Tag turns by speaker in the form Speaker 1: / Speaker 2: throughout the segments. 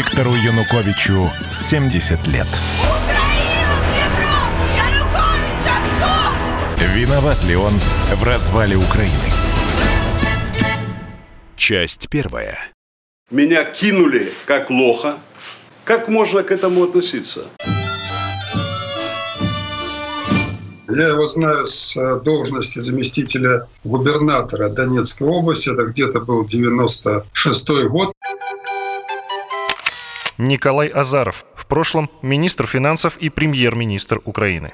Speaker 1: Виктору Януковичу 70 лет. Виноват ли он в развале Украины? Часть первая.
Speaker 2: Меня кинули как лоха. Как можно к этому относиться?
Speaker 3: Я его знаю с э, должности заместителя губернатора Донецкой области. Это где-то был 96 год.
Speaker 4: Николай Азаров, в прошлом министр финансов и премьер-министр Украины.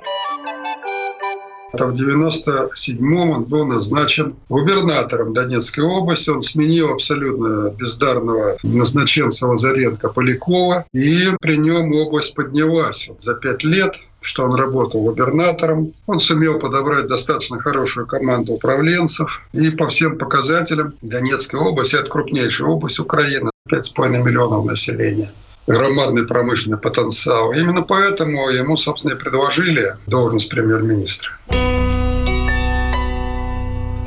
Speaker 3: В 97-м он был назначен губернатором Донецкой области. Он сменил абсолютно бездарного назначенца Лазаренко Полякова. И при нем область поднялась. За пять лет что он работал губернатором. Он сумел подобрать достаточно хорошую команду управленцев. И по всем показателям Донецкая область – это крупнейшая область Украины. 5,5 миллионов населения громадный промышленный потенциал. Именно поэтому ему, собственно, и предложили должность премьер-министра.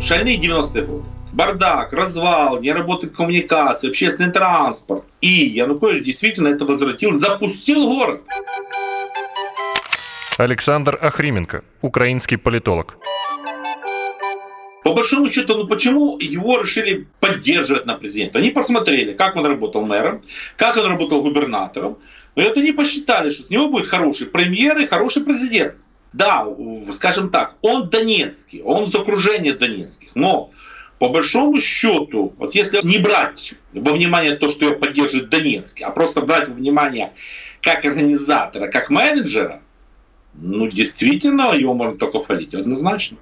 Speaker 5: Шальные 90-е годы. Бардак, развал, не работает коммуникация, общественный транспорт. И Янукович действительно это возвратил, запустил город.
Speaker 4: Александр Ахрименко, украинский политолог.
Speaker 5: По большому счету, ну почему его решили поддерживать на президента? Они посмотрели, как он работал мэром, как он работал губернатором. И вот они посчитали, что с него будет хороший премьер и хороший президент. Да, скажем так, он донецкий, он из окружения донецких. Но по большому счету, вот если не брать во внимание то, что его поддерживает Донецкий, а просто брать во внимание как организатора, как менеджера, ну, действительно, его можно только хвалить, однозначно.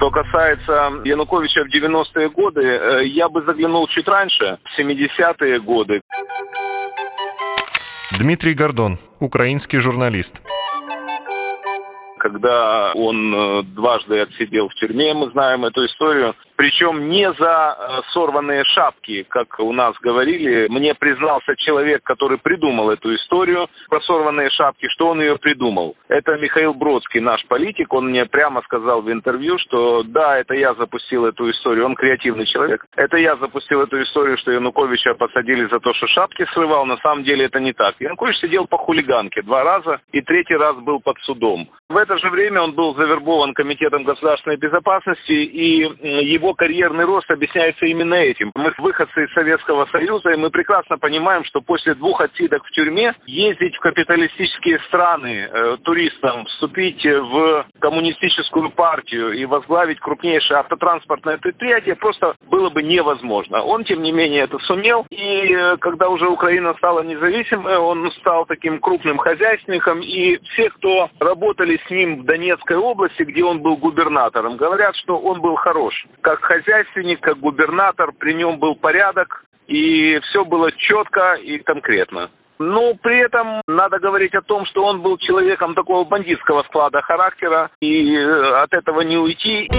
Speaker 6: Что касается Януковича в 90-е годы, э, я бы заглянул чуть раньше, в 70-е годы.
Speaker 4: Дмитрий Гордон, украинский журналист
Speaker 6: когда он э, дважды отсидел в тюрьме, мы знаем эту историю. Причем не за э, сорванные шапки, как у нас говорили. Мне признался человек, который придумал эту историю про сорванные шапки, что он ее придумал. Это Михаил Бродский, наш политик. Он мне прямо сказал в интервью, что да, это я запустил эту историю. Он креативный человек. Это я запустил эту историю, что Януковича посадили за то, что шапки срывал. На самом деле это не так. Янукович сидел по хулиганке два раза и третий раз был под судом. В это же время он был завербован Комитетом государственной безопасности, и его карьерный рост объясняется именно этим. Мы выходцы из Советского Союза, и мы прекрасно понимаем, что после двух отсидок в тюрьме ездить в капиталистические страны э, туристам, вступить в коммунистическую партию и возглавить крупнейшее автотранспортное предприятие просто было бы невозможно. Он, тем не менее, это сумел, и э, когда уже Украина стала независимой, он стал таким крупным хозяйственником, и все, кто работали с ним в Донецкой области, где он был губернатором, говорят, что он был хорош. Как хозяйственник, как губернатор, при нем был порядок, и все было четко и конкретно. Но при этом надо говорить о том, что он был человеком такого бандитского склада характера, и э, от этого не уйти.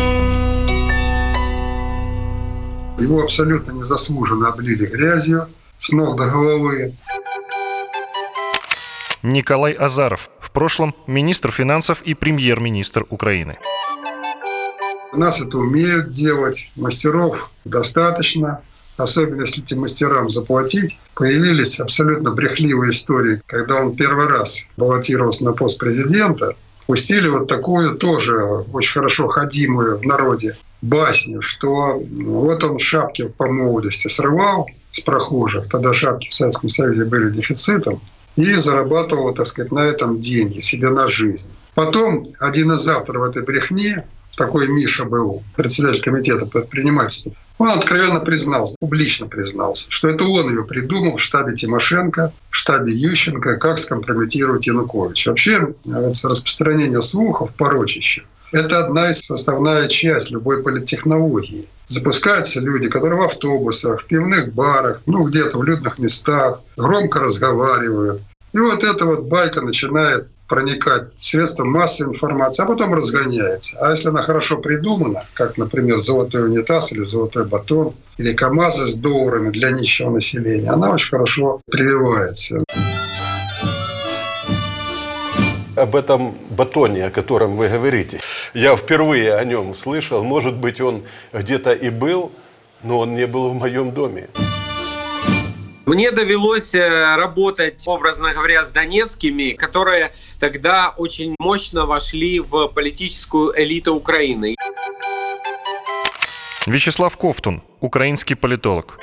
Speaker 3: Его абсолютно незаслуженно облили грязью с ног до головы.
Speaker 4: Николай Азаров, в прошлом министр финансов и премьер-министр Украины.
Speaker 3: У нас это умеют делать, мастеров достаточно, особенно если этим мастерам заплатить. Появились абсолютно брехливые истории, когда он первый раз баллотировался на пост президента, пустили вот такую тоже очень хорошо ходимую в народе басню, что вот он шапки по молодости срывал с прохожих, тогда шапки в Советском Союзе были дефицитом, и зарабатывал, так сказать, на этом деньги себе на жизнь. Потом один из авторов этой брехни, такой Миша был, председатель комитета предпринимательства, он откровенно признался, публично признался, что это он ее придумал в штабе Тимошенко, в штабе Ющенко, как скомпрометировать Януковича. Вообще, распространение слухов, порочища, это одна из составная часть любой политтехнологии. Запускаются люди, которые в автобусах, в пивных барах, ну где-то в людных местах, громко разговаривают. И вот эта вот байка начинает проникать в средства массовой информации, а потом разгоняется. А если она хорошо придумана, как, например, «Золотой унитаз» или «Золотой батон», или «КамАЗы» с долларами для нищего населения, она очень хорошо прививается.
Speaker 2: Об этом батоне, о котором вы говорите, я впервые о нем слышал. Может быть, он где-то и был, но он не был в моем доме.
Speaker 7: Мне довелось э, работать, образно говоря, с донецкими, которые тогда очень мощно вошли в политическую элиту Украины.
Speaker 4: Вячеслав Ковтун, украинский политолог.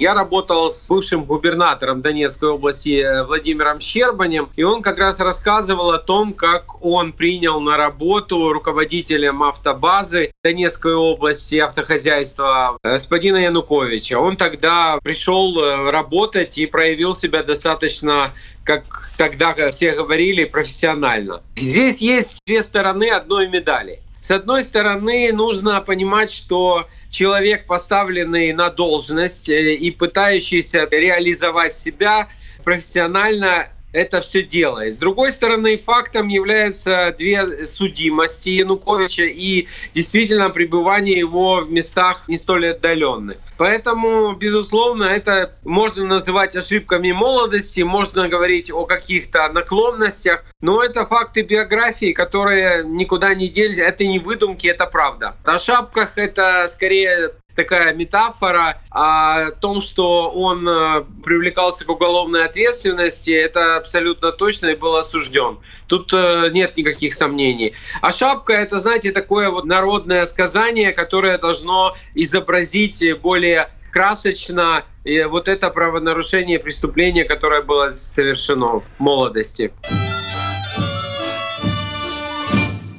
Speaker 7: Я работал с бывшим губернатором Донецкой области э, Владимиром Щербанем, и он как раз рассказывал о том, как он принял на работу руководителем автобазы Донецкой области автохозяйства э, господина Януковича. Он тогда пришел э, работать и проявил себя достаточно как тогда все говорили, профессионально. Здесь есть две стороны одной медали. С одной стороны, нужно понимать, что человек, поставленный на должность э, и пытающийся реализовать себя профессионально, это все делает. С другой стороны, фактом являются две судимости Януковича и действительно пребывание его в местах не столь отдаленных. Поэтому, безусловно, это можно называть ошибками молодости, можно говорить о каких-то наклонностях, но это факты биографии, которые никуда не делись. Это не выдумки, это правда. О шапках это скорее такая метафора о том, что он э, привлекался к уголовной ответственности, это абсолютно точно и был осужден. Тут э, нет никаких сомнений. А шапка это, знаете, такое вот народное сказание, которое должно изобразить более красочно и вот это правонарушение преступление, которое было совершено в молодости.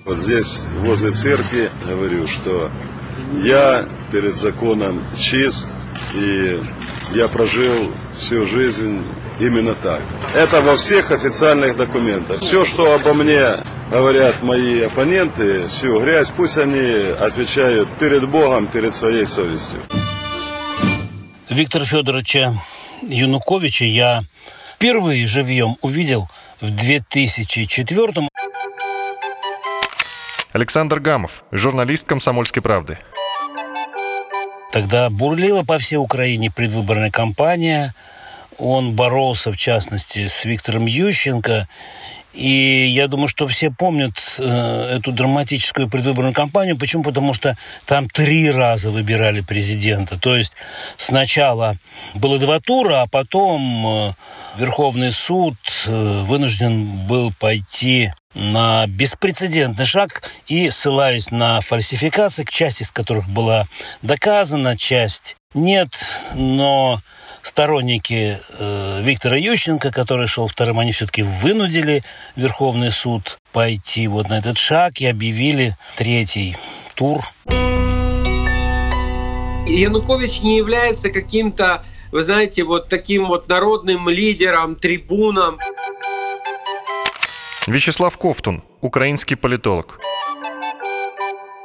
Speaker 8: Вот здесь, возле церкви, говорю, что я перед законом чист, и я прожил всю жизнь именно так. Это во всех официальных документах. Все, что обо мне говорят мои оппоненты, всю грязь, пусть они отвечают перед Богом, перед своей совестью.
Speaker 9: Виктора Федоровича Януковича я впервые живьем увидел в 2004
Speaker 4: Александр Гамов, журналист «Комсомольской правды».
Speaker 9: Тогда бурлила по всей Украине предвыборная кампания. Он боролся, в частности, с Виктором Ющенко. И я думаю, что все помнят э, эту драматическую предвыборную кампанию. Почему? Потому что там три раза выбирали президента. То есть сначала было два тура, а потом э, Верховный суд э, вынужден был пойти на беспрецедентный шаг и, ссылаясь на фальсификации, часть из которых была доказана, часть нет, но сторонники э, Виктора Ющенко, который шел вторым, они все-таки вынудили Верховный суд пойти вот на этот шаг и объявили третий тур.
Speaker 7: Янукович не является каким-то, вы знаете, вот таким вот народным лидером, трибуном.
Speaker 4: Вячеслав Ковтун, украинский политолог.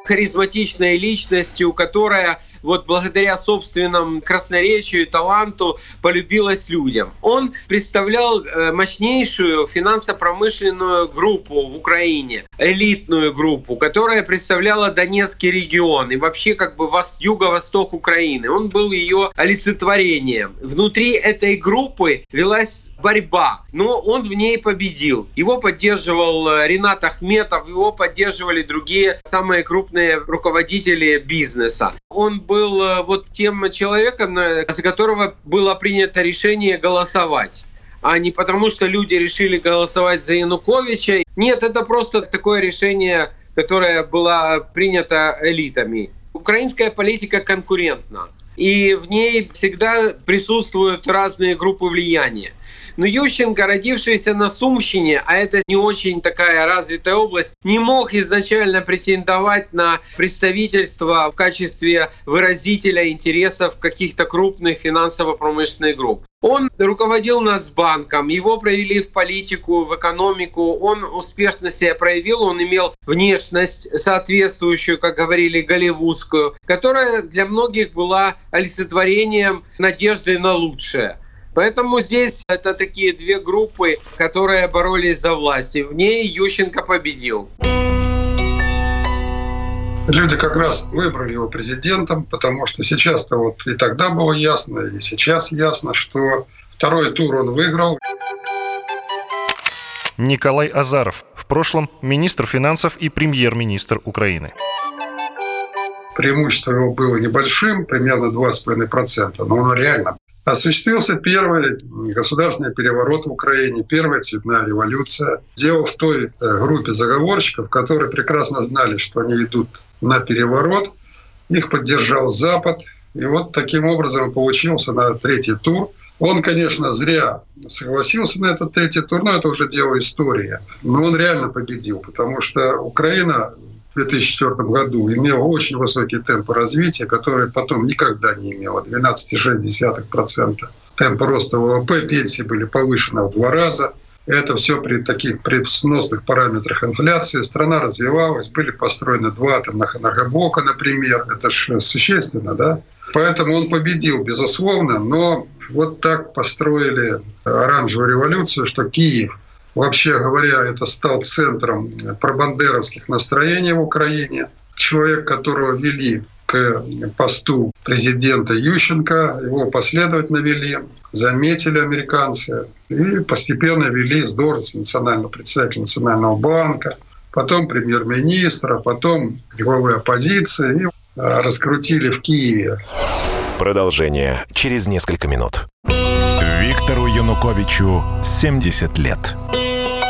Speaker 7: Харизматичной личностью, которая вот благодаря собственному красноречию и таланту полюбилась людям. Он представлял э, мощнейшую финансово-промышленную группу в Украине, элитную группу, которая представляла Донецкий регион и вообще как бы юго-восток Украины. Он был ее олицетворением. Внутри этой группы велась борьба, но он в ней победил. Его поддерживал э, Ренат Ахметов, его поддерживали другие самые крупные руководители бизнеса. Он был э, вот тем человеком, за которого было принято решение голосовать а не потому, что люди решили голосовать за Януковича. Нет, это просто такое решение, которое было принято элитами. Украинская политика конкурентна, и в ней всегда присутствуют разные группы влияния. Но Ющенко, родившийся на Сумщине, а это не очень такая развитая область, не мог изначально претендовать на представительство в качестве выразителя интересов каких-то крупных финансово-промышленных групп. Он руководил нас банком, его провели в политику, в экономику, он успешно себя проявил, он имел внешность соответствующую, как говорили, голливудскую, которая для многих была олицетворением надежды на лучшее. Поэтому здесь это такие две группы, которые боролись за власть. И в ней Ющенко победил.
Speaker 3: Люди как раз выбрали его президентом, потому что сейчас-то вот и тогда было ясно, и сейчас ясно, что второй тур он выиграл.
Speaker 4: Николай Азаров, в прошлом министр финансов и премьер-министр Украины.
Speaker 3: Преимущество его было небольшим, примерно 2,5%, но оно реально Осуществился первый государственный переворот в Украине, первая цветная революция. Дело в той э, группе заговорщиков, которые прекрасно знали, что они идут на переворот. Их поддержал Запад. И вот таким образом получился на третий тур. Он, конечно, зря согласился на этот третий тур, но это уже дело истории. Но он реально победил, потому что Украина в 2004 году имела очень высокий темп развития, который потом никогда не имела, 12,6%. Темп роста ВВП, пенсии были повышены в два раза. Это все при таких при сносных параметрах инфляции. Страна развивалась, были построены два атомных энергоблока, например. Это же существенно, да? Поэтому он победил, безусловно, но вот так построили оранжевую революцию, что Киев, вообще говоря, это стал центром пробандеровских настроений в Украине. Человек, которого вели к посту президента Ющенко, его последовательно вели, заметили американцы и постепенно вели с должности национального председателя Национального банка, потом премьер-министра, потом главы оппозиции и раскрутили в Киеве.
Speaker 1: Продолжение через несколько минут. Виктору Януковичу 70 лет.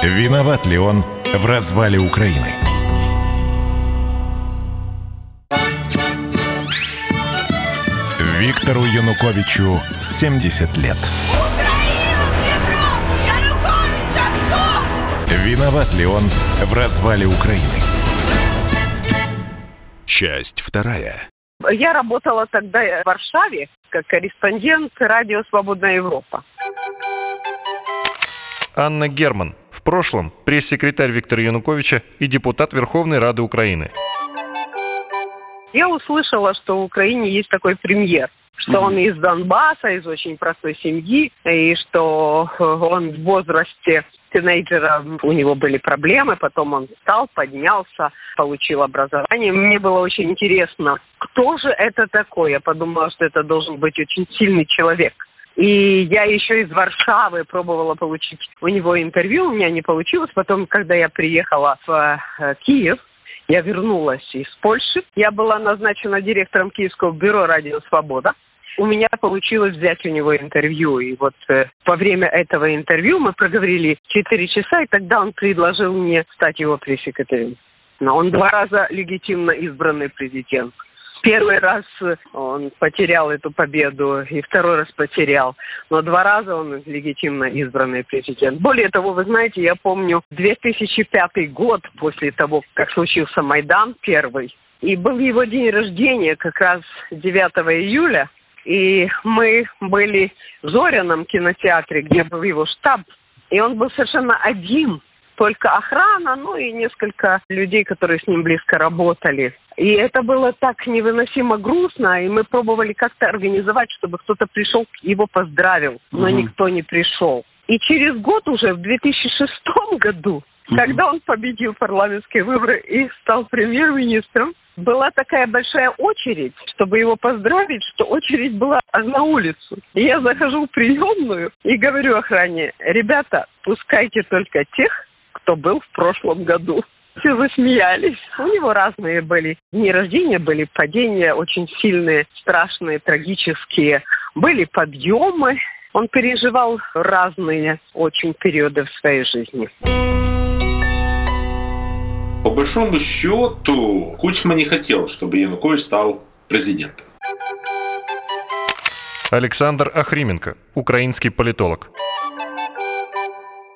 Speaker 1: Виноват ли он в развале Украины? Виктору Януковичу 70 лет. Виноват ли он в развале Украины? Часть вторая.
Speaker 10: Я работала тогда в Варшаве как корреспондент радио «Свободная Европа».
Speaker 4: Анна Герман. В прошлом пресс-секретарь Виктора Януковича и депутат Верховной Рады Украины.
Speaker 10: Я услышала, что в Украине есть такой премьер что он из Донбасса, из очень простой семьи, и что он в возрасте тинейджера у него были проблемы, потом он встал, поднялся, получил образование. Мне было очень интересно, кто же это такой? Я подумала, что это должен быть очень сильный человек. И я еще из Варшавы пробовала получить у него интервью, у меня не получилось. Потом, когда я приехала в э, Киев, я вернулась из Польши. Я была назначена директором Киевского бюро «Радио Свобода» у меня получилось взять у него интервью. И вот э, во время этого интервью мы проговорили 4 часа, и тогда он предложил мне стать его пресс-секретарем. Но он два раза легитимно избранный президент. Первый раз он потерял эту победу, и второй раз потерял. Но два раза он легитимно избранный президент. Более того, вы знаете, я помню 2005 год после того, как случился Майдан первый, и был его день рождения как раз 9 июля. И мы были в Зоряном кинотеатре, где был его штаб. И он был совершенно один. Только охрана, ну и несколько людей, которые с ним близко работали. И это было так невыносимо грустно, и мы пробовали как-то организовать, чтобы кто-то пришел, его поздравил, но mm никто не пришел. И через год уже, в 2006 году, mm когда он победил парламентские выборы и стал премьер-министром, была такая большая очередь, чтобы его поздравить, что очередь была на улицу. И я захожу в приемную и говорю охране, ребята, пускайте только тех, кто был в прошлом году. Все засмеялись. У него разные были дни рождения, были падения очень сильные, страшные, трагические. Были подъемы. Он переживал разные очень периоды в своей жизни.
Speaker 5: По большому счету, Кучма не хотел, чтобы Янукович стал президентом.
Speaker 4: Александр Ахрименко, украинский политолог.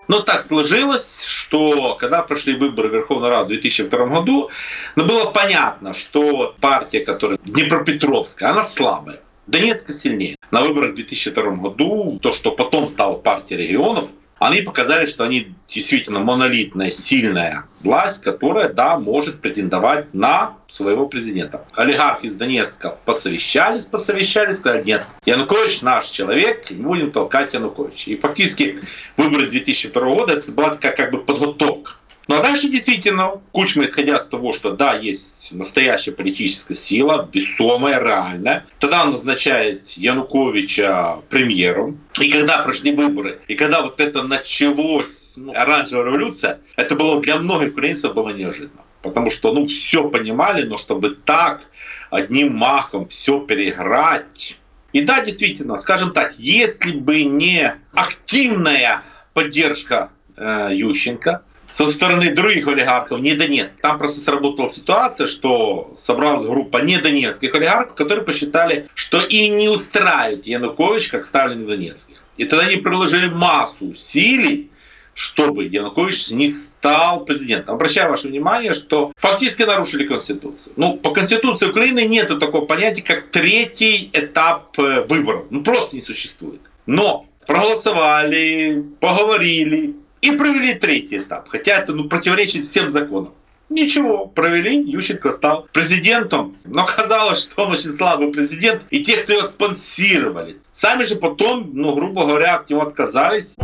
Speaker 5: Но так сложилось, что когда прошли выборы Верховной Рады в 2002 году, ну, было понятно, что партия, которая Днепропетровская, она слабая. Донецка сильнее. На выборах в 2002 году то, что потом стала партия регионов, они показали, что они действительно монолитная, сильная власть, которая, да, может претендовать на своего президента. Олигархи из Донецка посовещались, посовещались, сказали, нет, Янукович наш человек, не будем толкать Януковича. И фактически выборы 2002 года это была такая как бы подготовка ну а дальше действительно Кучма, исходя из того, что да, есть настоящая политическая сила, весомая, реальная, тогда он назначает Януковича премьером. И когда прошли выборы, и когда вот это началось, ну, оранжевая революция, это было для многих украинцев было неожиданно. Потому что, ну, все понимали, но чтобы так одним махом все переиграть, И да, действительно, скажем так, если бы не активная поддержка э, Ющенко, со стороны других олигархов, не Донецк. Там просто сработала ситуация, что собралась группа недонецких олигархов, которые посчитали, что и не устраивает Янукович как ставленник донецких. И тогда они приложили массу усилий, чтобы Янукович не стал президентом. Обращаю ваше внимание, что фактически нарушили Конституцию. Ну, по Конституции Украины нет такого понятия, как третий этап э, выборов. Ну, просто не существует. Но проголосовали, поговорили, и провели третий этап. Хотя это ну, противоречит всем законам. Ничего, провели, Ющенко стал президентом. Но казалось, что он очень слабый президент. И те, кто его спонсировали, сами же потом, ну, грубо говоря, от него отказались.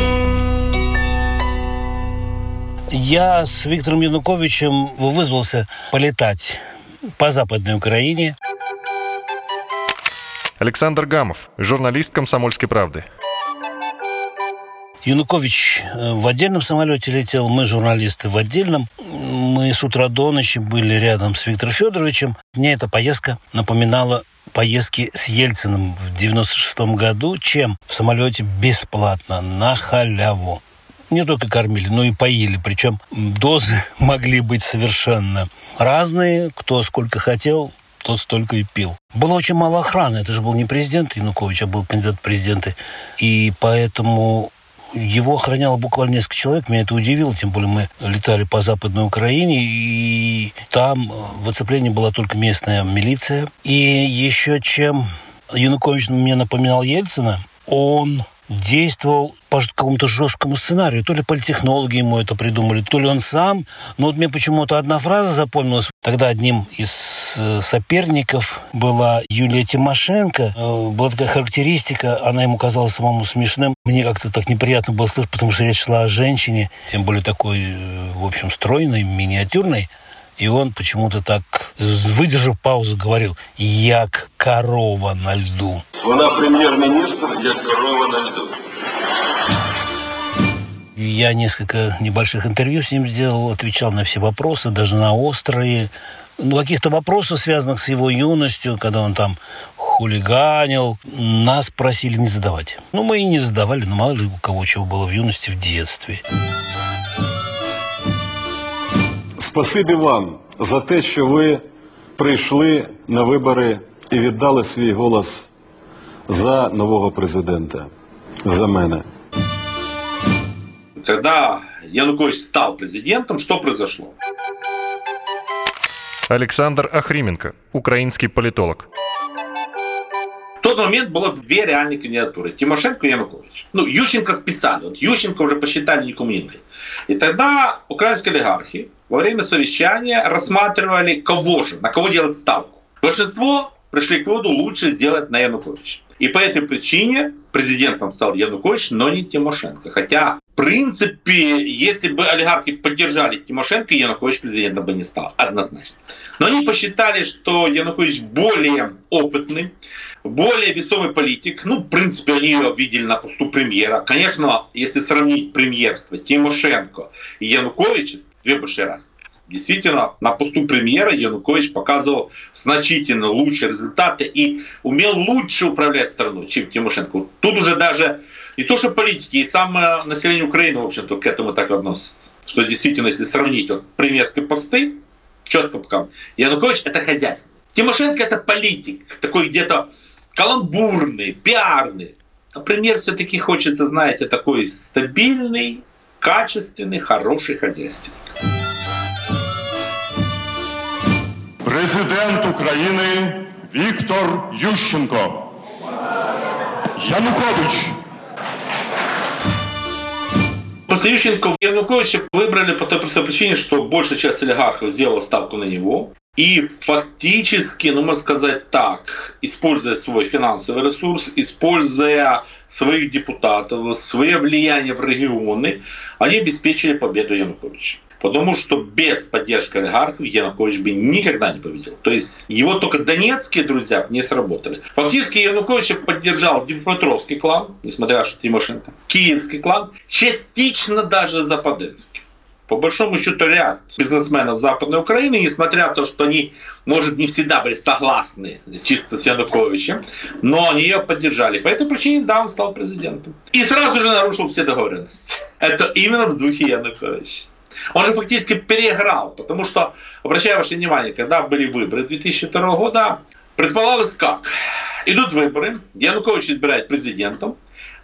Speaker 9: Я с Виктором Януковичем вызвался полетать по Западной Украине.
Speaker 4: Александр Гамов, журналист «Комсомольской правды».
Speaker 9: Янукович э, в отдельном самолете летел, мы, журналисты, в отдельном. Мы с утра до ночи были рядом с Виктором Федоровичем. Мне эта поездка напоминала поездки с Ельциным в 96 году, чем в самолете бесплатно, на халяву. Не только кормили, но и поили. Причем дозы могли быть совершенно разные. Кто сколько хотел, тот столько и пил. Было очень мало охраны. Это же был не президент Янукович, а был кандидат в президенты. И поэтому его охраняло буквально несколько человек. Меня это удивило, тем более мы летали по Западной Украине, и там в оцеплении была только местная милиция. И еще чем Янукович мне напоминал Ельцина, он действовал по какому-то жесткому сценарию. То ли политехнологи ему это придумали, то ли он сам. Но вот мне почему-то одна фраза запомнилась. Тогда одним из э, соперников была Юлия Тимошенко. Э, была такая характеристика, она ему казалась самому смешным. Мне как-то так неприятно было слышать, потому что речь шла о женщине, тем более такой, э, в общем, стройной, миниатюрной. И он почему-то так, выдержав паузу, говорил «Як корова на льду».
Speaker 11: Вона прем'єр-міністр, як корова на льду.
Speaker 9: Я несколько небольших интервью с ним сделал, отвечал на все вопросы, даже на острые. Ну, каких-то вопросов, связанных с его юностью, когда он там хулиганил, нас просили не задавать. Ну, мы и не задавали, но мало ли у кого чего было в юности, в детстве.
Speaker 8: Спасибі вам за те, що ви прийшли на вибори і віддали свій голос за нового президента, за мене.
Speaker 5: Когда Янукович стал президентом, что произошло?
Speaker 4: Александр Ахрименко, украинский политолог.
Speaker 5: В тот момент было две реальные кандидатуры. Тимошенко и Янукович. Ну, Ющенко списали. Вот Ющенко уже посчитали никому не нужен. И тогда украинские олигархи во время совещания рассматривали, кого же, на кого делать ставку. Большинство пришли к выводу, лучше сделать на Януковича. И по этой причине президентом стал Янукович, но не Тимошенко. Хотя, в принципе, если бы олигархи поддержали Тимошенко, Янукович президентом бы не стал, однозначно. Но они посчитали, что Янукович более опытный, более весомый политик. Ну, в принципе, они ее видели на посту премьера. Конечно, если сравнить премьерство Тимошенко и Януковича, две большие разницы. Действительно, на посту премьера Янукович показывал значительно лучшие результаты и умел лучше управлять страной, чем Тимошенко. Тут уже даже не то, что политики, и самое население Украины, в общем-то, к этому так относится. Что действительно, если сравнить вот премьерские посты, четко пока, Янукович — это хозяйство. Тимошенко — это политик, такой где-то каламбурный, пиарный. А премьер все-таки хочется, знаете, такой стабильный, качественный, хороший хозяйственник.
Speaker 12: Президент України Віктор Ющенко. Янукович.
Speaker 5: После Ющенко Януковича выбрали по той простой причине, что большая часть олигархов сделала ставку на него. И фактически, ну можно сказать так, используя свой финансовый ресурс, используя своих депутатов, свое влияние в регионы, они обеспечили победу Януковича. Потому что без поддержки олигархов Янукович бы никогда не победил. То есть его только донецкие друзья не сработали. Фактически Януковича поддержал Днепропетровский клан, несмотря на что Тимошенко, Киевский клан, частично даже Западенский. по большому счету ряд бизнесменов Западной Украины, несмотря на то, что они, может, не всегда были согласны чисто с Януковичем, но они ее поддержали. По этой причине, да, он стал президентом. И сразу же нарушил все договоренности. Это именно в духе Януковича. Он же фактически переиграл, потому что, обращаю ваше внимание, когда были выборы 2002 года, предполагалось как? Идут выборы, Янукович избирает президентом,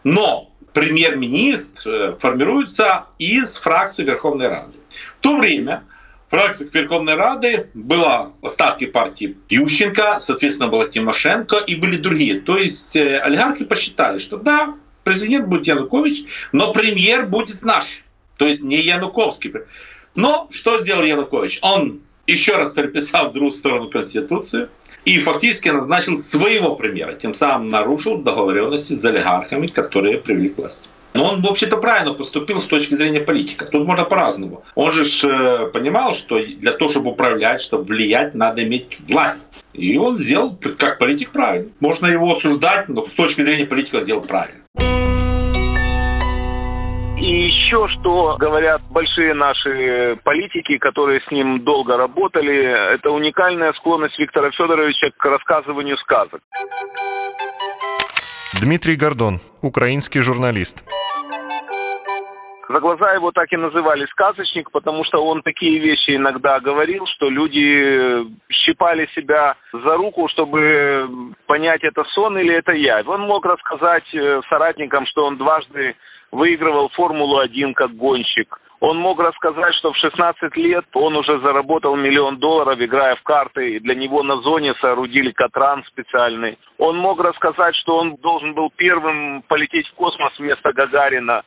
Speaker 5: но премьер-министр э, формируется из фракции Верховной Рады. В то время в фракциях Верховной Рады было остатки партии Ющенко, соответственно, была Тимошенко и были другие. То есть э, олигархи посчитали, что да, президент будет Янукович, но премьер будет наш. То есть не Януковский. Но что сделал Янукович? Он еще раз переписал в другую сторону Конституцию и фактически назначил своего премьера, тем самым нарушил договоренности с олигархами, которые привели к власти. Но он, в общем-то, правильно поступил с точки зрения политика. Тут можно по-разному. Он же э, понимал, что для того, чтобы управлять, чтобы влиять, надо иметь власть. И он сделал, как политик, правильно. Можно его осуждать, но с точки зрения политика сделал правильно.
Speaker 6: И еще что говорят большие наши политики, которые с ним долго работали, это уникальная склонность Виктора Федоровича к рассказыванию сказок.
Speaker 4: Дмитрий Гордон, украинский журналист.
Speaker 6: За глаза его так и называли сказочник, потому что он такие вещи иногда говорил, что люди щипали себя за руку, чтобы понять, это сон или это я. Он мог рассказать э, соратникам, что он дважды выигрывал Формулу-1 как гонщик. Он мог рассказать, что в 16 лет он уже заработал миллион долларов, играя в карты, и для него на зоне соорудили катран специальный. Он мог рассказать, что он должен был первым полететь в космос вместо Гагарина.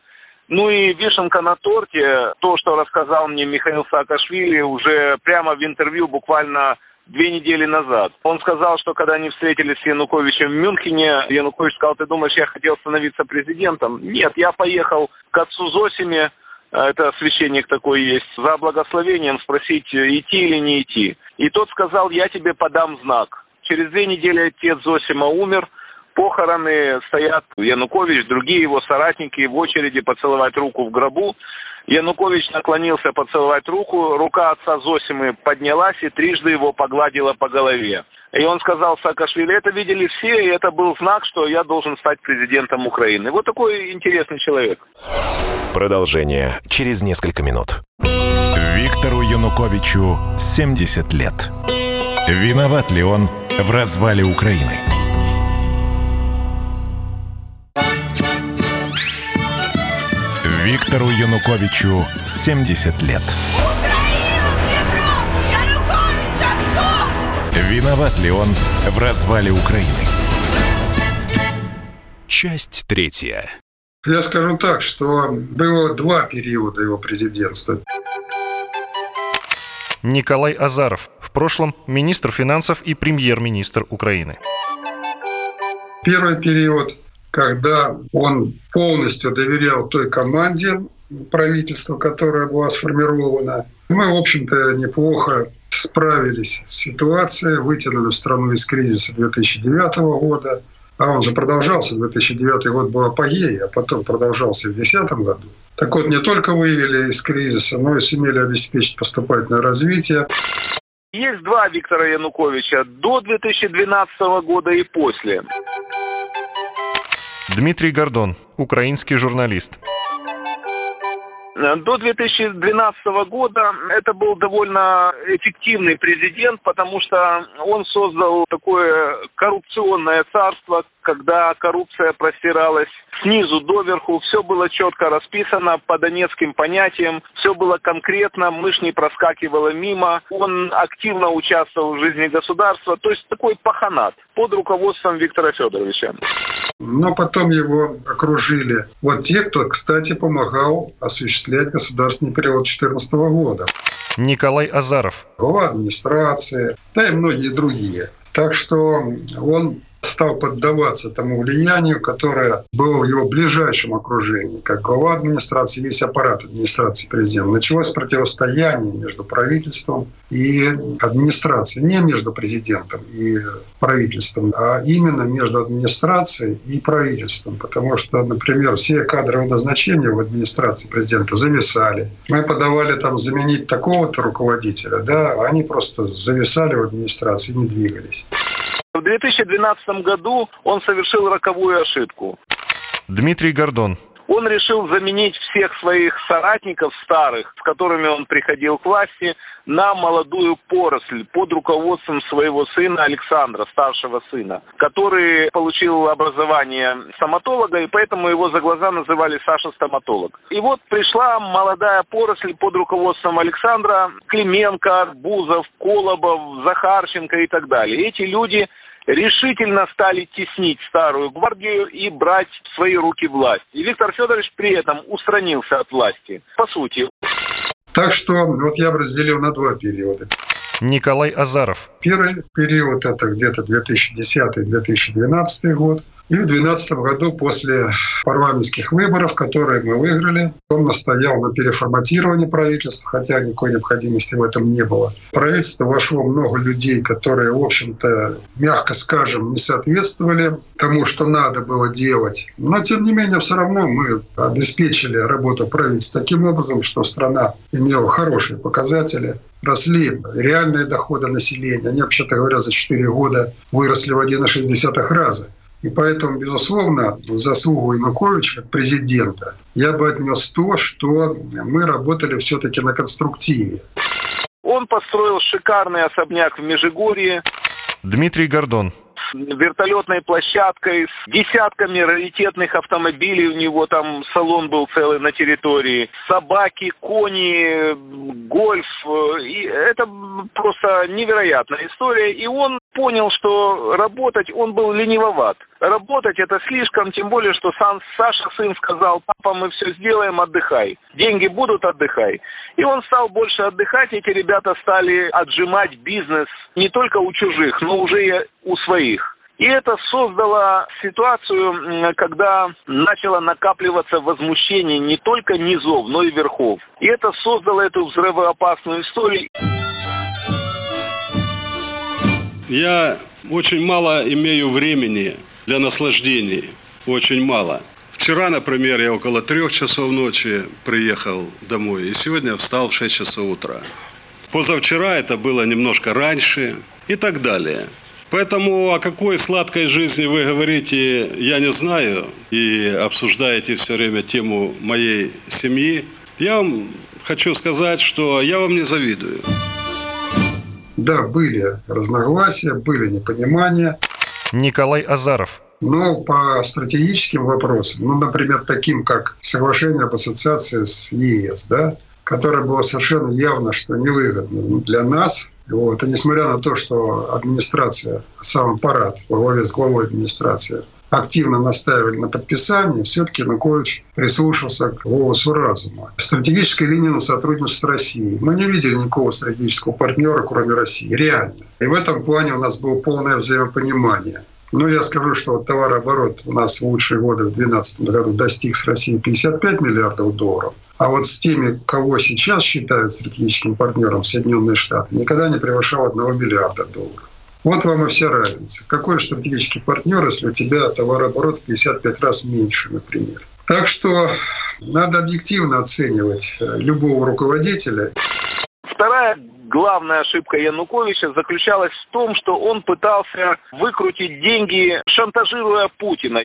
Speaker 6: Ну и вишенка на торте, то, что рассказал мне Михаил Саакашвили уже прямо в интервью буквально две недели назад. Он сказал, что когда они встретились с Януковичем в Мюнхене, Янукович сказал, ты думаешь, я хотел становиться президентом? Нет, я поехал к отцу Зосиме, а, это священник такой есть, за благословением спросить, идти или не идти. И тот сказал, я тебе подам знак. Через две недели отец Зосима умер, похороны стоят Янукович, другие его соратники в очереди поцеловать руку в гробу. Янукович наклонился поцеловать руку, рука отца Зосимы поднялась и трижды его погладила по голове. И он сказал Саакашвили, это видели все, и это был знак, что я должен стать президентом Украины. Вот такой интересный человек.
Speaker 1: Продолжение через несколько минут. Виктору Януковичу 70 лет. Виноват ли он в развале Украины? Виктору Януковичу 70 лет. Виноват ли он в развале Украины? Часть третья.
Speaker 3: Я скажу так, что было два периода его президентства.
Speaker 4: Николай Азаров, в прошлом министр финансов и премьер-министр Украины.
Speaker 3: Первый период когда он полностью доверял той команде правительства, которая была сформирована. Мы, в общем-то, неплохо справились с ситуацией, вытянули страну из кризиса 2009 года. А он же продолжался, 2009 год был апогей, а потом продолжался в 2010 году. Так вот, не только вывели из кризиса, но и сумели обеспечить поступательное развитие.
Speaker 6: Есть два Виктора Януковича до 2012 года и после.
Speaker 4: Дмитрий Гордон, украинский журналист.
Speaker 6: До 2012 года это был довольно эффективный президент, потому что он создал такое коррупционное царство, когда коррупция простиралась снизу доверху, все было четко расписано по донецким понятиям, все было конкретно, мышь не проскакивала мимо, он активно участвовал в жизни государства, то есть такой паханат под руководством Виктора Федоровича.
Speaker 3: Но потом его окружили вот те, кто, кстати, помогал осуществлять государственный перевод 2014 года.
Speaker 4: Николай Азаров.
Speaker 3: Глава администрации, да и многие другие. Так что он стал поддаваться тому влиянию, которое было в его ближайшем окружении, как глава администрации, весь аппарат администрации президента. Началось противостояние между правительством и администрацией, не между президентом и правительством, а именно между администрацией и правительством. Потому что, например, все кадровые назначения в администрации президента зависали. Мы подавали там заменить такого-то руководителя, да, а они просто зависали в администрации, не двигались.
Speaker 6: В 2012 году он совершил роковую ошибку.
Speaker 4: Дмитрий Гордон.
Speaker 6: Он решил заменить всех своих соратников старых, с которыми он приходил к власти, на молодую поросль под руководством своего сына Александра, старшего сына, который получил образование стоматолога, и поэтому его за глаза называли Саша стоматолог. И вот пришла молодая поросль под руководством Александра, Клименко, Бузов, Колобов, Захарченко и так далее. Эти люди решительно стали теснить старую гвардию и брать в свои руки власть. И Виктор Федорович при этом устранился от власти. По сути.
Speaker 3: Так что вот я бы разделил на два периода.
Speaker 4: Николай Азаров.
Speaker 3: Первый период – это где-то 2010-2012 год. И в 2012 году после парламентских выборов, которые мы выиграли, он настоял на переформатировании правительства, хотя никакой необходимости в этом не было. В правительство вошло много людей, которые, в общем-то, мягко скажем, не соответствовали тому, что надо было делать. Но, тем не менее, все равно мы обеспечили работу правительства таким образом, что страна имела хорошие показатели, росли реальные доходы населения. Они, вообще-то говоря, за 4 года выросли в 1,6 раза. И поэтому, безусловно, в заслугу Януковича, президента, я бы отнес то, что мы работали все-таки на конструктиве.
Speaker 6: Он построил шикарный особняк в Межигорье.
Speaker 4: Дмитрий Гордон
Speaker 6: вертолетной площадкой, с десятками раритетных автомобилей, у него там салон был целый на территории, собаки, кони, гольф. И это просто невероятная история. И он понял, что работать он был ленивоват. Работать это слишком, тем более, что сам Саша сын сказал, папа, мы все сделаем, отдыхай. Деньги будут, отдыхай. И он стал больше отдыхать, эти ребята стали отжимать бизнес не только у чужих, но уже и у своих. И это создало ситуацию, когда начало накапливаться возмущение не только низов, но и верхов. И это создало эту взрывоопасную историю.
Speaker 8: Я очень мало имею времени для наслаждений. Очень мало. Вчера, например, я около трех часов ночи приехал домой, и сегодня встал в 6 часов утра. Позавчера это было немножко раньше и так далее. Поэтому о какой сладкой жизни вы говорите, я не знаю, и обсуждаете все время тему моей семьи. Я вам хочу сказать, что я вам не завидую.
Speaker 3: Да, были разногласия, были непонимания.
Speaker 4: Николай Азаров.
Speaker 3: Но по стратегическим вопросам, ну, например, таким как соглашение об ассоциации с ЕС, да, которое было совершенно явно, что невыгодно для нас, вот. И несмотря на то, что администрация, сам аппарат во главе с главой администрации активно настаивали на подписании, все-таки Янукович прислушался к голосу разума. Стратегическая линия на сотрудничество с Россией. Мы не видели никакого стратегического партнера, кроме России. Реально. И в этом плане у нас было полное взаимопонимание. Но я скажу, что вот товарооборот у нас в лучшие годы в 2012 году достиг с Россией 55 миллиардов долларов. А вот с теми, кого сейчас считают стратегическим партнером Соединенные Штаты, никогда не превышал 1 миллиарда долларов. Вот вам и вся разница. Какой стратегический партнер, если у тебя товарооборот в 55 раз меньше, например. Так что надо объективно оценивать э, любого руководителя.
Speaker 6: Вторая главная ошибка Януковича заключалась в том, что он пытался выкрутить деньги, шантажируя Путина.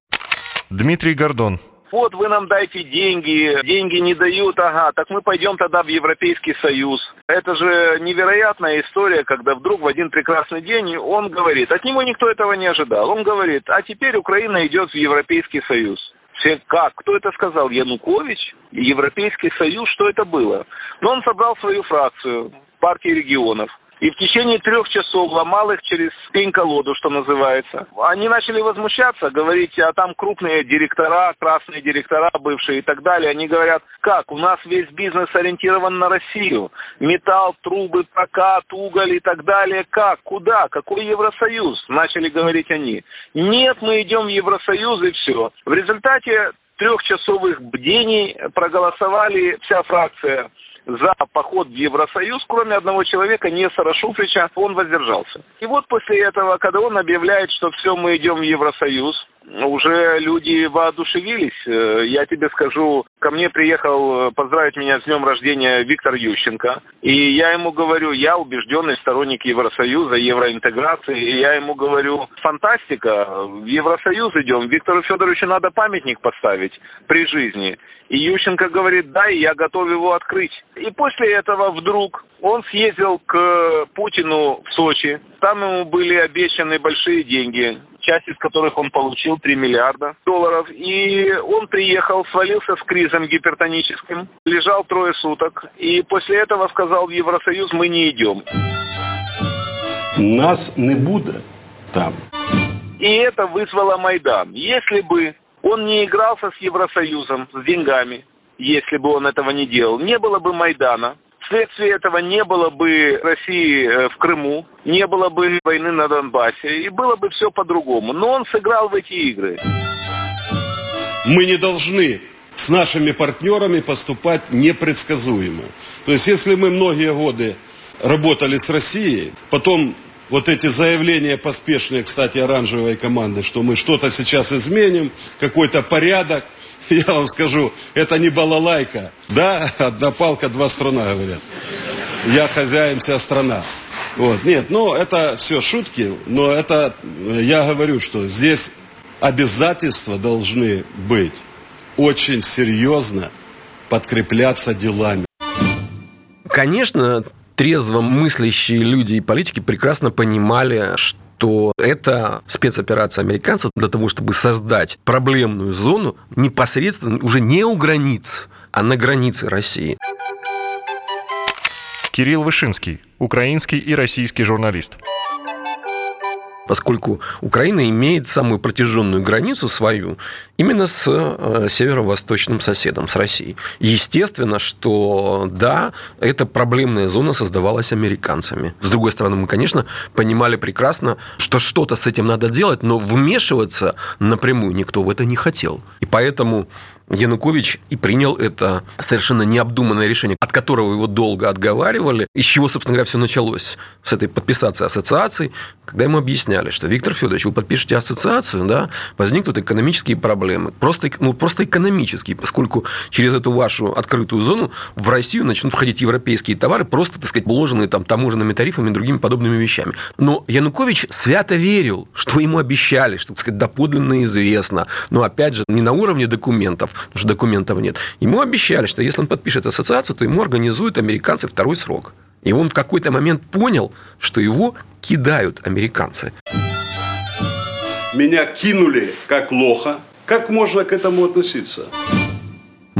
Speaker 4: Дмитрий Гордон.
Speaker 6: Вот вы нам дайте деньги, деньги не дают, ага, так мы пойдем тогда в Европейский Союз. Это же невероятная история, когда вдруг в один прекрасный день он говорит, от него никто этого не ожидал, он говорит, а теперь Украина идет в Европейский Союз. Все как? Кто это сказал? Янукович? Европейский Союз? Что это было? Но он собрал свою фракцию партии регионов И в течение трех часов ломал их через пень-колоду, что называется. Они начали возмущаться, говорить, а там крупные директора, красные директора бывшие и так далее. Они говорят, как, у нас весь бизнес ориентирован на Россию. Металл, трубы, прокат, уголь и так далее. Как, куда, какой Евросоюз? Начали говорить они. Нет, мы идем в Евросоюз и все. В результате трехчасовых бдений проголосовали вся фракция за поход в Евросоюз, кроме одного человека, не Сарашуфрича, он воздержался. И вот после этого, когда он объявляет, что все, мы идем в Евросоюз, уже люди воодушевились. Э, я тебе скажу, ко мне приехал э, поздравить меня с днем рождения Виктор Ющенко. И я ему говорю, я убежденный сторонник Евросоюза, евроинтеграции. И я ему говорю, фантастика, в Евросоюз идем. Виктору Федоровичу надо памятник поставить при жизни. И Ющенко говорит, да, и я готов его открыть. И после этого вдруг он съездил к Путину в Сочи. Там ему были обещаны большие деньги часть из которых он получил 3 миллиарда долларов. И он приехал, свалился с кризом гипертоническим, лежал трое суток. И после этого сказал в Евросоюз, мы не идем.
Speaker 8: Нас не будет там.
Speaker 6: И это вызвало Майдан. Если бы он не игрался с Евросоюзом, с деньгами, если бы он этого не делал, не было бы Майдана, Вследствие этого не было бы России э, в Крыму, не было бы войны на Донбассе, и было бы все по-другому. Но он сыграл в эти игры.
Speaker 8: Мы не должны с нашими партнерами поступать непредсказуемо. То есть, если мы многие годы работали с Россией, потом вот эти заявления поспешные, кстати, оранжевой команды, что мы что-то сейчас изменим, какой-то порядок – я вам скажу, это не балалайка. Да, одна палка, два струна, говорят. Я хозяин, вся страна. Вот. Нет, ну это все шутки, но это, я говорю, что здесь обязательства должны быть очень серьезно подкрепляться делами.
Speaker 13: Конечно, трезво мыслящие люди и политики прекрасно понимали, что что это спецоперация американцев для того, чтобы создать проблемную зону непосредственно уже не у границ, а на границе России.
Speaker 4: Кирилл Вышинский, украинский и российский журналист
Speaker 13: поскольку Украина имеет самую протяженную границу свою именно с э, северо-восточным соседом, с Россией. Естественно, что да, эта проблемная зона создавалась американцами. С другой стороны, мы, конечно, понимали прекрасно, что что-то с этим надо делать, но вмешиваться напрямую никто в это не хотел. И поэтому Янукович и принял это совершенно необдуманное решение, от которого его долго отговаривали. Из чего, собственно говоря, все началось? С этой подписации ассоциации, когда ему объясняли, что Виктор Федорович, вы подпишете ассоциацию, да, возникнут экономические проблемы. Просто, ну, просто экономические, поскольку через эту вашу открытую зону в Россию начнут входить европейские товары, просто, так сказать, уложенные там таможенными тарифами и другими подобными вещами. Но Янукович свято верил, что ему обещали, что, так сказать, доподлинно известно. Но, опять же, не на уровне документов, потому что документов нет. Ему обещали, что если он подпишет ассоциацию, то ему организуют американцы второй срок. И он в какой-то момент понял, что его кидают американцы.
Speaker 8: Меня кинули как лоха. Как можно к этому относиться?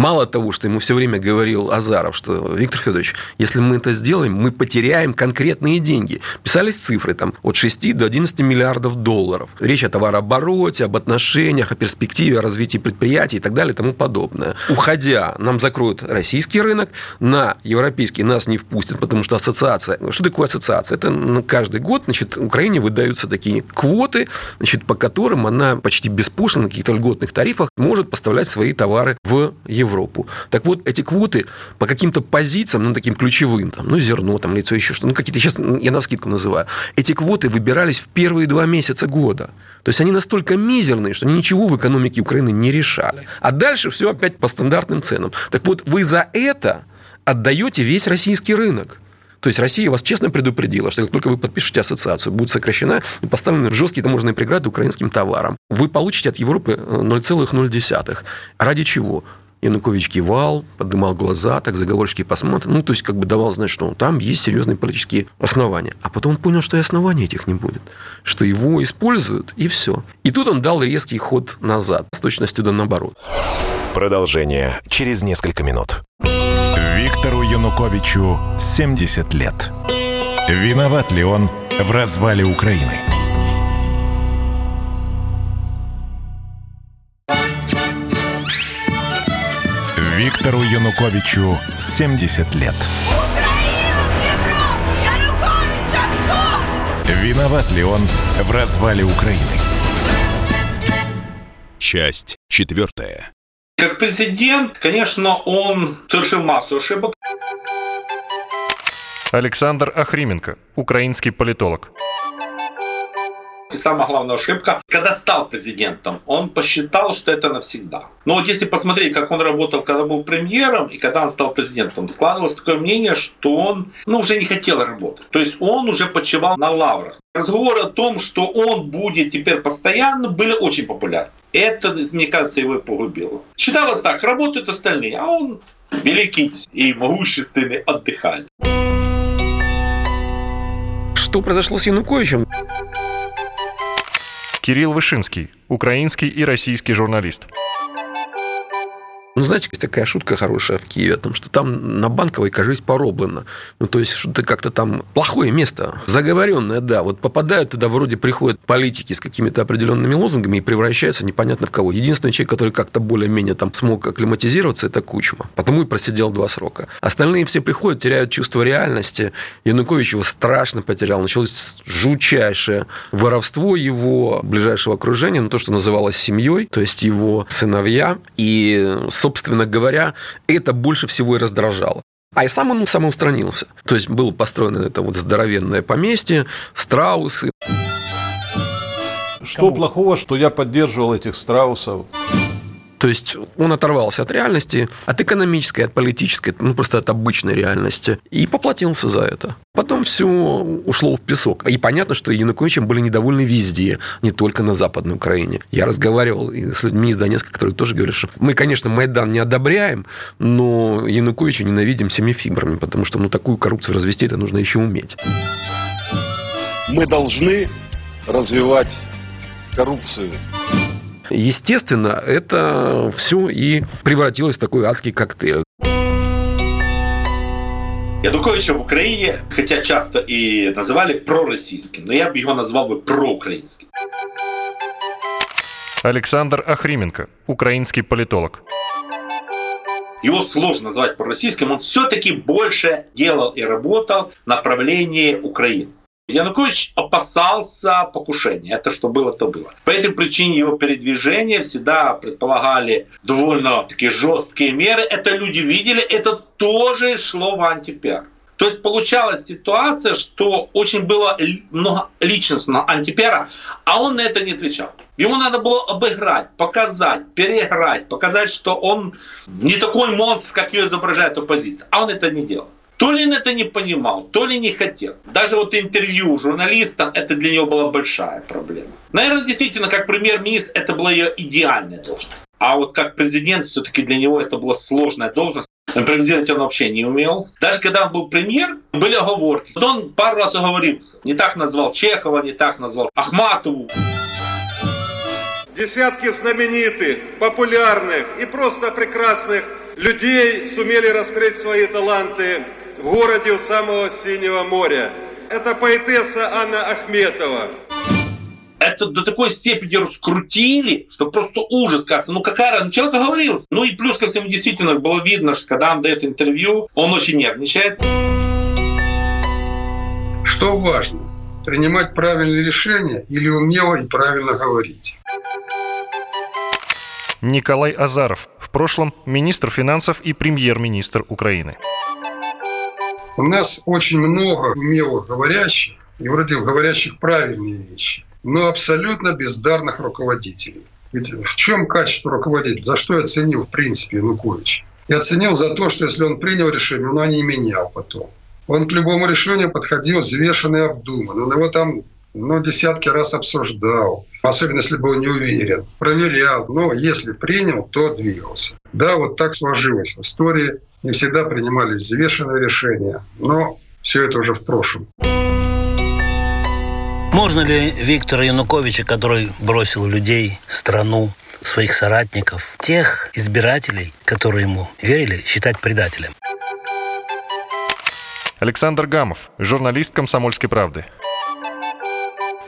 Speaker 13: Мало того, что ему все время говорил Азаров, что Виктор Федорович, если мы это сделаем, мы потеряем конкретные деньги. Писались цифры там от 6 до 11 миллиардов долларов. Речь о товарообороте, об отношениях, о перспективе, о развитии предприятий и так далее и тому подобное. Уходя, нам закроют российский рынок, на европейский нас не впустят, потому что ассоциация... Что такое ассоциация? Это каждый год значит, Украине выдаются такие квоты, значит, по которым она почти беспошлино на каких-то льготных тарифах может поставлять свои товары в Европу. Европу. Так вот, эти квоты по каким-то позициям, ну, таким ключевым, там, ну, зерно, там, лицо, еще что ну, какие-то, сейчас я на скидку называю, эти квоты выбирались в первые два месяца года. То есть они настолько мизерные, что они ничего в экономике Украины не решали. А дальше все опять по стандартным ценам. Так вот, вы за это отдаете весь российский рынок. То есть Россия вас честно предупредила, что как только вы подпишете ассоциацию, будут сокращена и поставлены жесткие таможенные преграды украинским товарам. Вы получите от Европы 0,0. Ради чего? Янукович кивал, поднимал глаза, так заговорщики посмотрели. Ну, то есть, как бы давал знать, что там есть серьезные политические основания. А потом он понял, что и оснований этих не будет. Что его используют, и все. И тут он дал резкий ход назад, с точностью до наоборот.
Speaker 1: Продолжение через несколько минут. Виктору Януковичу 70 лет. Виноват ли он в развале Украины? Виктору Януковичу 70 лет. Виноват ли он в развале Украины? Часть четвертая.
Speaker 5: Как президент, конечно, он совершил массу ошибок.
Speaker 4: Александр Ахрименко, украинский политолог.
Speaker 5: Самая главная ошибка, когда стал президентом, он посчитал, что это навсегда. Но вот если посмотреть, как он работал, когда был премьером и когда он стал президентом, складывалось такое мнение, что он ну, уже не хотел работать. То есть он уже почивал на лаврах. Разговоры о том, что он будет теперь постоянно, были очень популярны. Это, мне кажется, его и погубило. Считалось так, работают остальные, а он великий и могущественный отдыхает.
Speaker 13: Что произошло с Януковичем?
Speaker 4: Кирилл Вышинский, украинский и российский журналист.
Speaker 13: Ну, знаете, есть такая шутка хорошая в Киеве о том, что там на Банковой, кажись, пороблено. Ну, то есть, что-то как-то там плохое место, заговоренное, да. Вот попадают туда, вроде приходят политики с какими-то определенными лозунгами и превращаются непонятно в кого. Единственный человек, который как-то более-менее там смог акклиматизироваться, это Кучма. Потому и просидел два срока. Остальные все приходят, теряют чувство реальности. Янукович его страшно потерял. Началось жутчайшее воровство его ближайшего окружения, ну, то, что называлось семьей, то есть его сыновья. И собственно говоря, это больше всего и раздражало. А и сам он самоустранился. То есть было построено это вот здоровенное поместье, страусы.
Speaker 8: Что плохого, что я поддерживал этих страусов?
Speaker 13: То есть он оторвался от реальности, от экономической, от политической, ну просто от обычной реальности, и поплатился за это. Потом все ушло в песок. И понятно, что Януковичем были недовольны везде, не только на Западной Украине. Я разговаривал с людьми из Донецка, которые тоже говорят, что мы, конечно, Майдан не одобряем, но Януковича ненавидим всеми фибрами, потому что ну, такую коррупцию развести это нужно еще уметь.
Speaker 8: Мы должны развивать коррупцию.
Speaker 13: Естественно, это все и превратилось в такой адский коктейль.
Speaker 5: Януковича в Украине, хотя часто и называли пророссийским, но я бы его назвал бы проукраинским.
Speaker 4: Александр Ахрименко, украинский политолог.
Speaker 5: Его сложно назвать пророссийским, он все-таки больше делал и работал в направлении Украины. Янукович опасался покушения. Это что было, то было. По этой причине его передвижения всегда предполагали довольно такие жесткие меры. Это люди видели, это тоже шло в антипиар. То есть получалась ситуация, что очень было много личностного антипиара, а он на это не отвечал. Ему надо было обыграть, показать, переиграть, показать, что он не такой монстр, как ее изображает оппозиция. А он это не делал. То ли он это не понимал, то ли не хотел. Даже вот интервью журналистам, это для него была большая проблема. Наверное, действительно, как премьер-министр, это была ее идеальная должность. А вот как президент, все-таки для него это была сложная должность. Импровизировать он вообще не умел. Даже когда он был премьер, были оговорки. Он пару раз оговорился. Не так назвал Чехова, не так назвал Ахматову.
Speaker 14: Десятки знаменитых, популярных и просто прекрасных людей сумели раскрыть свои таланты в городе у самого Синего моря. Это поэтесса Анна Ахметова.
Speaker 5: Это до такой степени раскрутили, что просто ужас как-то. Ну какая разница? Человек оговорился. Ну и плюс ко всему действительно было видно, что когда он дает интервью, он очень нервничает.
Speaker 3: Что важно? Принимать правильные решения или умело и правильно говорить?
Speaker 4: Николай Азаров, в прошлом министр финансов и премьер-министр Украины.
Speaker 3: У нас очень много умелых говорящих, и вроде говорящих правильные вещи, но абсолютно бездарных руководителей. Ведь в чем качество руководителя? За что я ценил, в принципе, Янукович? Я ценил за то, что если он принял решение, он не менял потом. Он к любому решению подходил взвешенно и обдуманно. Он его там ну, десятки раз обсуждал, особенно если был не уверен, проверял, но если принял, то двигался. Да, вот так сложилось в истории, не всегда принимались взвешенные решения, но все это уже в прошлом.
Speaker 9: Можно ли Виктора Януковича, который бросил людей, страну, своих соратников, тех избирателей, которые ему верили, считать предателем?
Speaker 4: Александр Гамов, журналист «Комсомольской правды».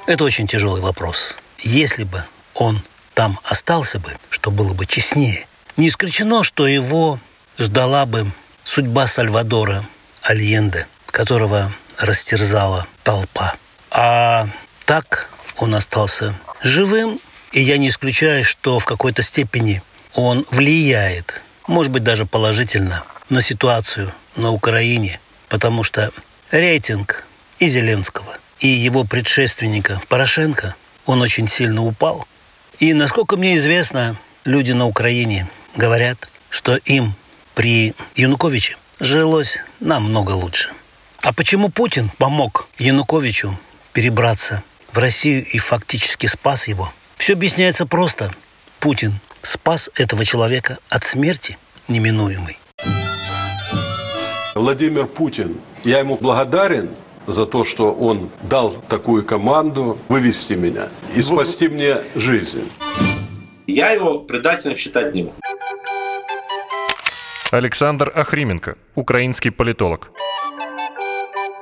Speaker 9: Это очень тяжелый вопрос. Если бы он там остался бы, что было бы честнее, не исключено, что его ждала бы судьба Сальвадора Альенде, которого растерзала толпа. А так он остался живым, и я не исключаю, что в какой-то степени он влияет, может быть, даже положительно, на ситуацию на Украине, потому что рейтинг и Зеленского, и его предшественника Порошенко, он очень сильно упал. И, насколько мне известно, люди на Украине говорят, что им при Януковиче жилось намного лучше. А почему Путин помог Януковичу перебраться в Россию и фактически спас его? Все объясняется просто. Путин спас этого человека от смерти неминуемой.
Speaker 2: Владимир Путин, я ему благодарен за то, что он дал такую команду вывести меня и спасти мне жизнь.
Speaker 5: Я его предателем считать не могу.
Speaker 4: Александр Ахрименко, украинский политолог.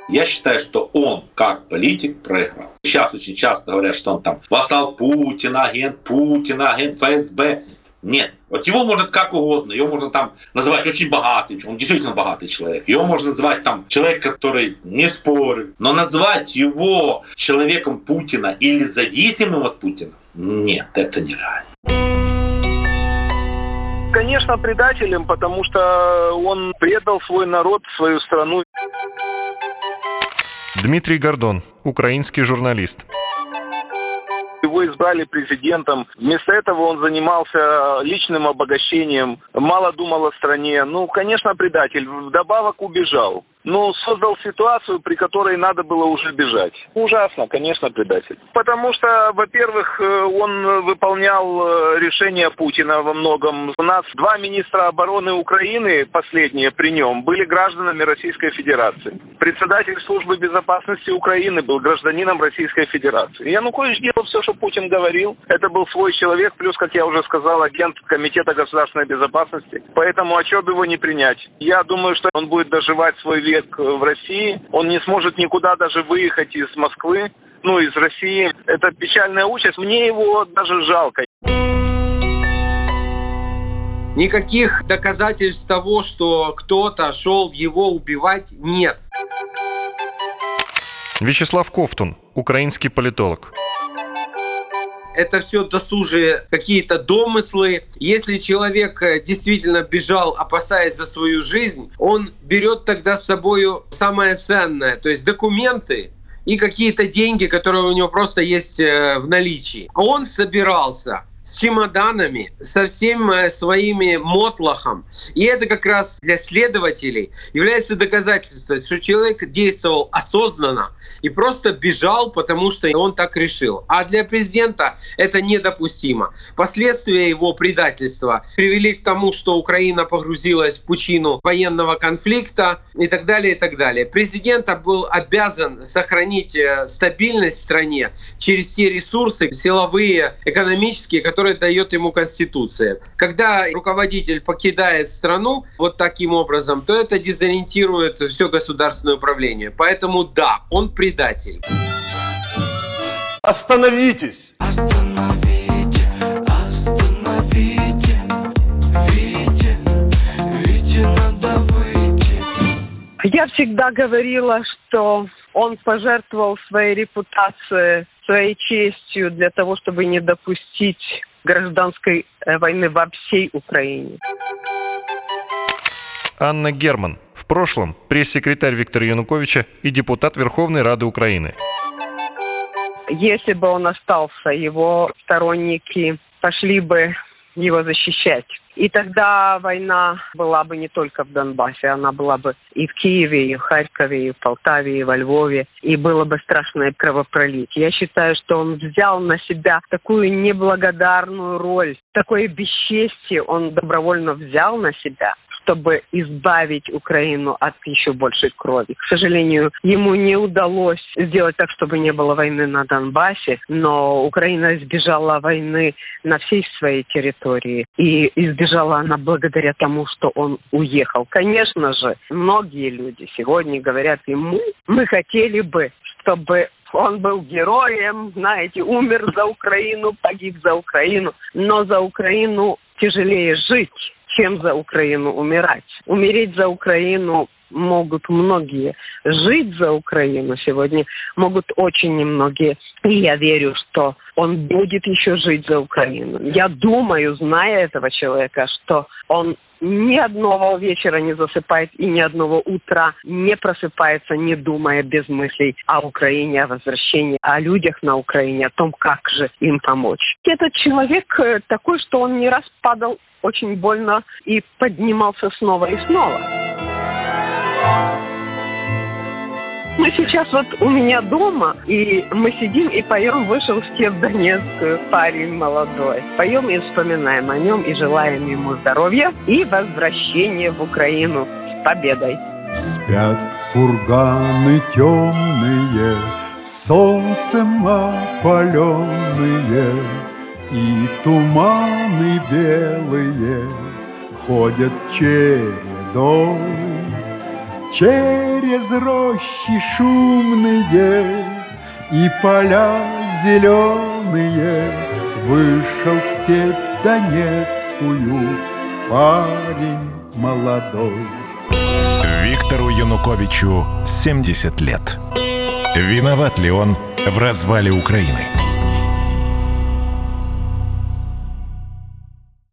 Speaker 5: Я считаю, что он, как политик, проиграл. Сейчас очень часто говорят, что он там вассал Путина, агент Путина, агент ФСБ. Нет. Вот его можно как угодно. Его можно там называть очень богатый. Он действительно богатый человек. Его можно называть там человек, который не спорит. Но назвать его человеком Путина или зависимым от Путина, нет, это нереально.
Speaker 6: Конечно, предателем, потому что он предал свой народ, свою страну.
Speaker 4: Дмитрий Гордон, украинский журналист.
Speaker 6: Его избрали президентом. Вместо этого он занимался личным обогащением, мало думал о стране. Ну, конечно, предатель. Вдобавок убежал. Ну, создал ситуацию, при которой надо было уже бежать. Ужасно, конечно, предатель. Потому что, во-первых, э, он выполнял э, решение Путина во многом. У нас два министра обороны Украины, последние при нем, были гражданами Российской Федерации. Председатель службы безопасности Украины был гражданином Российской Федерации. Янукович делал все, что Путин говорил. Это был свой человек, плюс, как я уже сказал, агент Комитета государственной безопасности. Поэтому бы его не принять? Я думаю, что он будет доживать свой век в России. Он не сможет никуда даже выехать из Москвы, ну, из России. Это печальная участь. Мне его даже жалко.
Speaker 7: Никаких доказательств того, что кто-то шел его убивать, нет.
Speaker 4: Вячеслав Ковтун, украинский политолог
Speaker 7: это все досужие какие-то домыслы. Если человек э, действительно бежал, опасаясь за свою жизнь, он берет тогда с собой самое ценное, то есть документы, и какие-то деньги, которые у него просто есть э, в наличии. Он собирался с чемоданами, со всем э, своими мотлохом. И это как раз для следователей является доказательством, что человек действовал осознанно и просто бежал, потому что он так решил. А для президента это недопустимо. Последствия его предательства привели к тому, что Украина погрузилась в пучину военного конфликта и так далее, и так далее. Президент был обязан сохранить э, стабильность в стране через те ресурсы силовые, экономические, которые дает ему Конституция. Когда руководитель покидает страну вот таким образом, то это дезориентирует все государственное управление. Поэтому да, он предатель.
Speaker 12: Остановитесь!
Speaker 15: Остановите, остановите, Вите, Вите надо выйти.
Speaker 10: Я всегда говорила, что он пожертвовал своей репутацией своей честью для того, чтобы не допустить гражданской э, войны во всей Украине.
Speaker 4: Анна Герман. В прошлом пресс-секретарь Виктора Януковича и депутат Верховной Рады Украины.
Speaker 10: Если бы он остался, его сторонники пошли бы его защищать. И тогда война была бы не только в Донбассе, она была бы и в Киеве, и в Харькове, и в Полтаве, и во Львове, и было бы страшное кровопролитие. Я считаю, что он взял на себя такую неблагодарную роль, такое бесчестие он добровольно взял на себя, чтобы избавить Украину от еще большей крови. К сожалению, ему не удалось сделать так, чтобы не было войны на Донбассе, но Украина избежала войны на всей своей территории. И избежала она благодаря тому, что он уехал. Конечно же, многие люди сегодня говорят ему, мы хотели бы, чтобы он был героем, знаете, умер за Украину, погиб за Украину. Но за Украину тяжелее жить, чем за Украину умирать. Умереть за Украину могут многие. Жить за Украину сегодня могут очень немногие. И я верю, что он будет еще жить за Украину. Я думаю, зная этого человека, что он ни одного вечера не засыпает и ни одного утра не просыпается, не думая без мыслей о Украине, о возвращении, о людях на Украине, о том, как же им помочь. Этот человек э, такой, что он не раз падал очень больно и поднимался снова и снова. Мы сейчас вот у меня дома, и мы сидим и поем «Вышел в степ Донецк парень молодой». Поем и вспоминаем о нем, и желаем ему здоровья и возвращения в Украину с победой.
Speaker 16: Спят курганы темные, солнцем опаленные, И туманы белые ходят чередой. Через рощи шумные и поля зеленые Вышел в степь Донецкую парень молодой.
Speaker 1: Виктору Януковичу 70 лет. Виноват ли он в развале Украины?